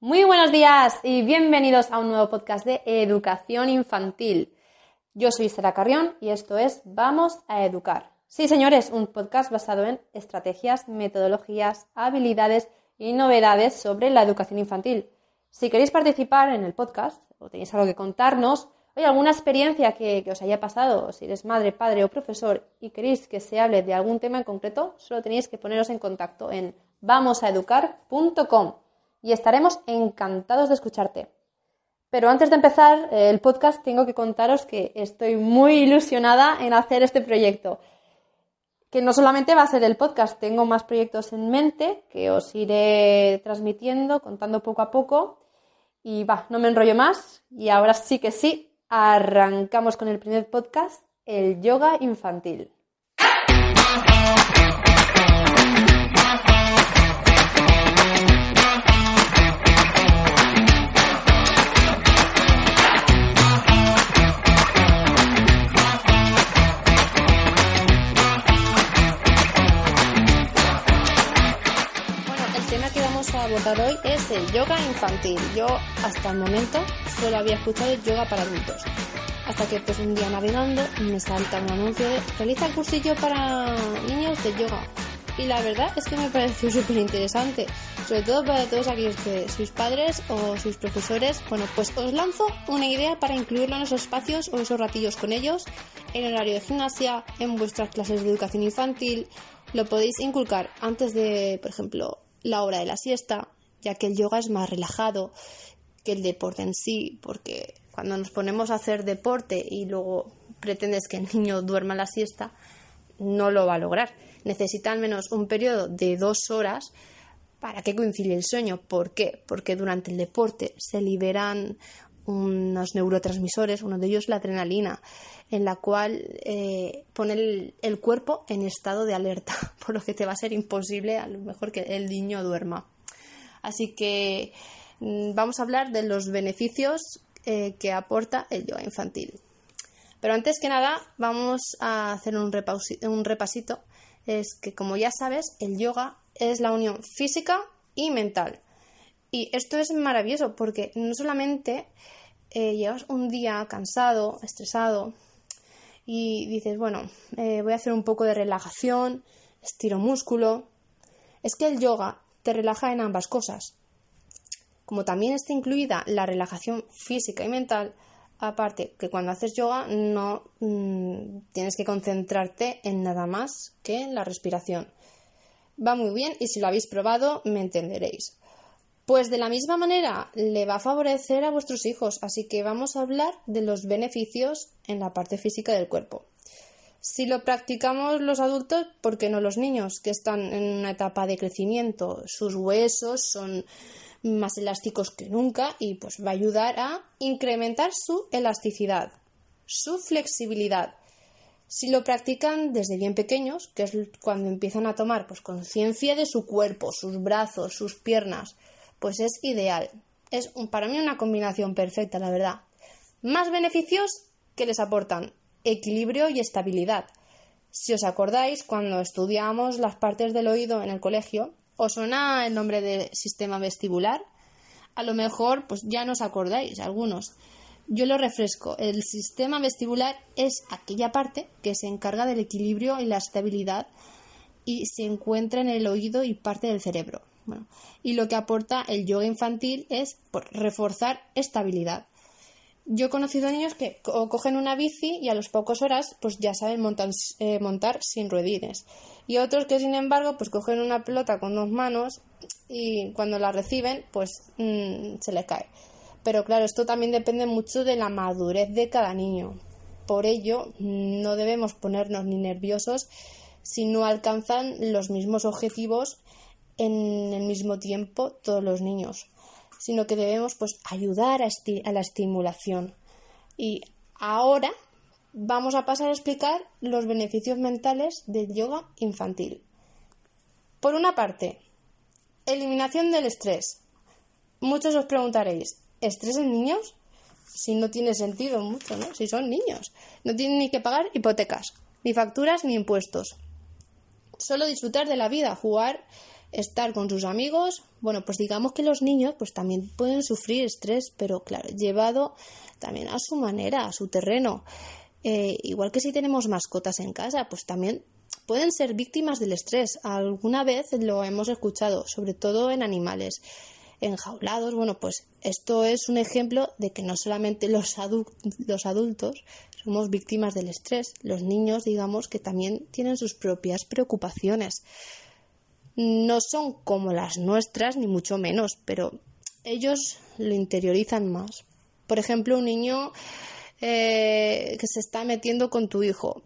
Muy buenos días y bienvenidos a un nuevo podcast de educación infantil. Yo soy Sara Carrión y esto es Vamos a Educar. Sí, señores, un podcast basado en estrategias, metodologías, habilidades y novedades sobre la educación infantil. Si queréis participar en el podcast o tenéis algo que contarnos, o alguna experiencia que, que, os haya pasado, si eres madre, padre o profesor y queréis que se hable de algún tema en concreto, solo tenéis que poneros en contacto en vamosaeducar.com y estaremos encantados de escucharte. Pero antes de empezar eh, el podcast tengo que contaros que estoy muy ilusionada en hacer este proyecto. Que no solamente va a ser el podcast, tengo más proyectos en mente que os iré transmitiendo, contando poco a poco. Y va, no me enrollo más. Y ahora sí que sí, arrancamos con el primer podcast, el yoga infantil. Hoy es el yoga infantil. Yo hasta el momento solo había escuchado el yoga para adultos. Hasta que pues un día navegando me salta un anuncio de realiza el cursillo para niños de yoga. Y la verdad es que me pareció súper interesante, sobre todo para todos aquellos que sois padres o sois profesores. Bueno, pues os lanzo una idea para incluirlo en esos espacios o esos ratillos con ellos, en horario de gimnasia, en vuestras clases de educación infantil. Lo podéis inculcar antes de, por ejemplo, la hora de la siesta, ya que el yoga es más relajado que el deporte en sí, porque cuando nos ponemos a hacer deporte y luego pretendes que el niño duerma la siesta, no lo va a lograr. Necesita al menos un periodo de dos horas para que coincide el sueño. ¿Por qué? Porque durante el deporte se liberan unos neurotransmisores, uno de ellos la adrenalina, en la cual eh, pone el, cuerpo en estado de alerta, por lo que te va a ser imposible a lo mejor que el niño duerma. Así que mm, vamos a hablar de los beneficios eh, que aporta el yoga infantil. Pero antes que nada, vamos a hacer un, un repasito. Es que, como ya sabes, el yoga es la unión física y mental. Y esto es maravilloso porque no solamente eh, llevas un día cansado, estresado, y dices, bueno, eh, voy a hacer un poco de relajación, estiro músculo. Es que el yoga te relaja en ambas cosas. Como también está incluida la relajación física y mental, aparte que cuando haces yoga no mm, tienes que concentrarte en nada más que en la respiración. Va muy bien y si lo habéis probado me entenderéis. Pues de la misma manera le va a favorecer a vuestros hijos, así que vamos a hablar de los beneficios en la parte física del cuerpo. Si lo practicamos los adultos, ¿por qué no los niños que están en una etapa de crecimiento? Sus huesos son más elásticos que nunca y pues va a ayudar a incrementar su elasticidad, su flexibilidad. Si lo practican desde bien pequeños, que es cuando empiezan a tomar pues conciencia de su cuerpo, sus brazos, sus piernas, pues es ideal. Es para mí una combinación perfecta, la verdad. Más beneficios que les aportan equilibrio y estabilidad. Si os acordáis, cuando estudiamos las partes del oído en el colegio, ¿os suena el nombre de sistema vestibular? A lo mejor, pues ya no os acordáis, algunos. Yo lo refresco. El sistema vestibular es aquella parte que se encarga del equilibrio y la estabilidad y se encuentra en el oído y parte del cerebro. Y lo que aporta el yoga infantil es reforzar estabilidad. Yo he conocido niños que cogen una bici y a las pocas horas pues ya saben montar, eh, montar sin ruedines. Y otros que sin embargo pues cogen una pelota con dos manos y cuando la reciben pues mm, se les cae. Pero claro, esto también depende mucho de la madurez de cada niño. Por ello, no debemos ponernos ni nerviosos si no alcanzan los mismos objetivos en el mismo tiempo todos los niños sino que debemos pues ayudar a, la estimulación. Y ahora vamos a pasar a explicar los beneficios mentales del yoga infantil. Por una parte, eliminación del estrés. Muchos os preguntaréis, ¿estrés en niños? Si no tiene sentido mucho, ¿no? Si son niños. No tienen ni que pagar hipotecas, ni facturas, ni impuestos. Solo disfrutar de la vida, jugar estar con sus amigos. Bueno, pues digamos que los niños pues también pueden sufrir estrés, pero claro, llevado también a su manera, a su terreno. Eh, igual que si tenemos mascotas en casa, pues también pueden ser víctimas del estrés. Alguna vez lo hemos escuchado, sobre todo en animales enjaulados. Bueno, pues esto es un ejemplo de que no solamente los, los adultos somos víctimas del estrés, los niños, digamos, que también tienen sus propias preocupaciones. No son como las nuestras, ni mucho menos, pero ellos lo interiorizan más. Por ejemplo, un niño eh, que se está metiendo con tu hijo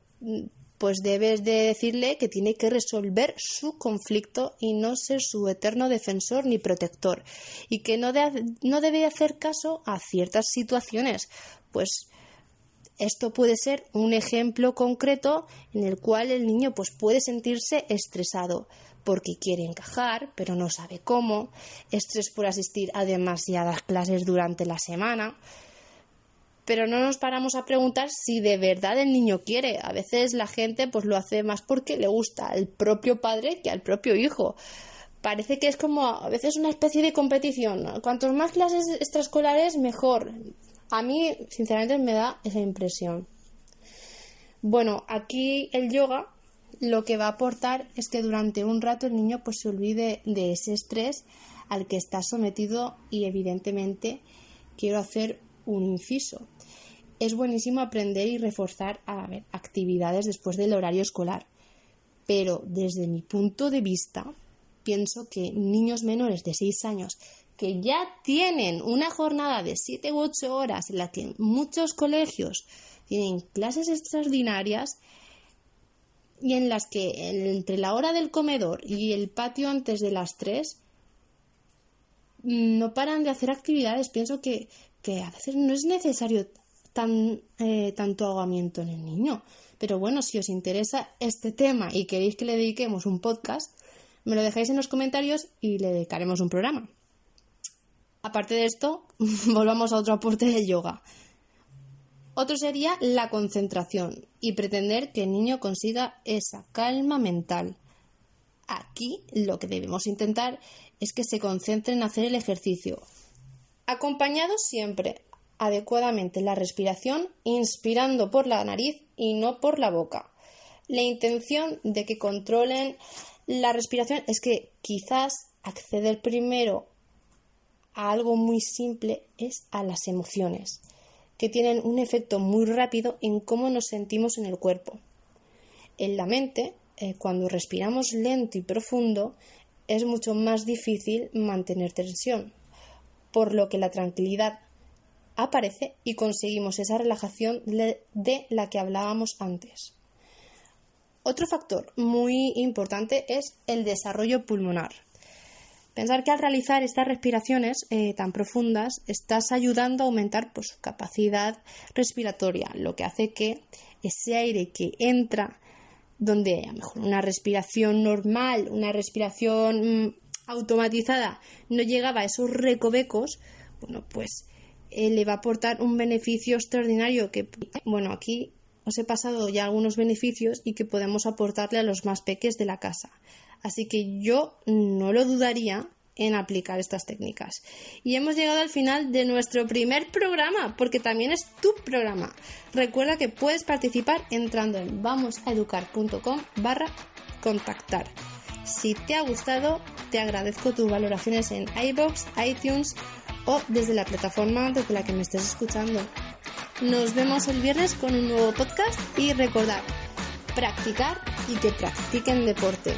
pues debes de decirle que tiene que resolver su conflicto y no ser su eterno defensor ni protector y que no, no debe hacer caso a ciertas situaciones, pues esto puede ser un ejemplo concreto en el cual el niño pues puede sentirse estresado porque quiere encajar, pero no sabe cómo, estrés por asistir a demasiadas clases durante la semana, pero no nos paramos a preguntar si de verdad el niño quiere. A veces la gente pues lo hace más porque le gusta al propio padre que al propio hijo. Parece que es como a veces una especie de competición. Cuantos más clases extraescolares, mejor. A mí, sinceramente, me da esa impresión. Bueno, aquí el yoga lo que va a aportar es que durante un rato el niño pues se olvide de ese estrés al que está sometido y evidentemente quiero hacer un inciso es buenísimo aprender y reforzar actividades después del horario escolar. Pero desde mi punto de vista, pienso que niños menores de 6 años que ya tienen una jornada de 7 u 8 horas en la que muchos colegios tienen clases extraordinarias y en las que entre la hora del comedor y el patio antes de las 3 no paran de hacer actividades. Pienso que, que a veces no es necesario tan, eh, tanto ahogamiento en el niño. Pero bueno, si os interesa este tema y queréis que le dediquemos un podcast, me lo dejáis en los comentarios y le dedicaremos un programa. Aparte de esto, volvamos a otro aporte del yoga. Otro sería la concentración y pretender que el niño consiga esa calma mental. Aquí lo que debemos intentar es que se concentre en hacer el ejercicio, acompañado siempre adecuadamente la respiración inspirando por la nariz y no por la boca. La intención de que controlen la respiración es que quizás acceder primero a algo muy simple es a las emociones, que tienen un efecto muy rápido en cómo nos sentimos en el cuerpo. En la mente, eh, cuando respiramos lento y profundo, es mucho más difícil mantener tensión, por lo que la tranquilidad aparece y conseguimos esa relajación de la que hablábamos antes. Otro factor muy importante es el desarrollo pulmonar. Pensar que al realizar estas respiraciones eh, tan profundas estás ayudando a aumentar pues, su capacidad respiratoria, lo que hace que ese aire que entra donde a lo mejor una respiración normal, una respiración mm, automatizada no llegaba a esos recovecos, bueno, pues eh, le va a aportar un beneficio extraordinario que, bueno, aquí os he pasado ya algunos beneficios y que podemos aportarle a los más peques de la casa. Así que yo no lo dudaría en aplicar estas técnicas. Y hemos llegado al final de nuestro primer programa, porque también es tu programa. Recuerda que puedes participar entrando en vamosaeducar.com barra contactar. Si te ha gustado, te agradezco tus valoraciones en iBox, iTunes o desde la plataforma desde la que me estés escuchando. Nos vemos el viernes con un nuevo podcast y recordar, practicar y que practiquen deporte.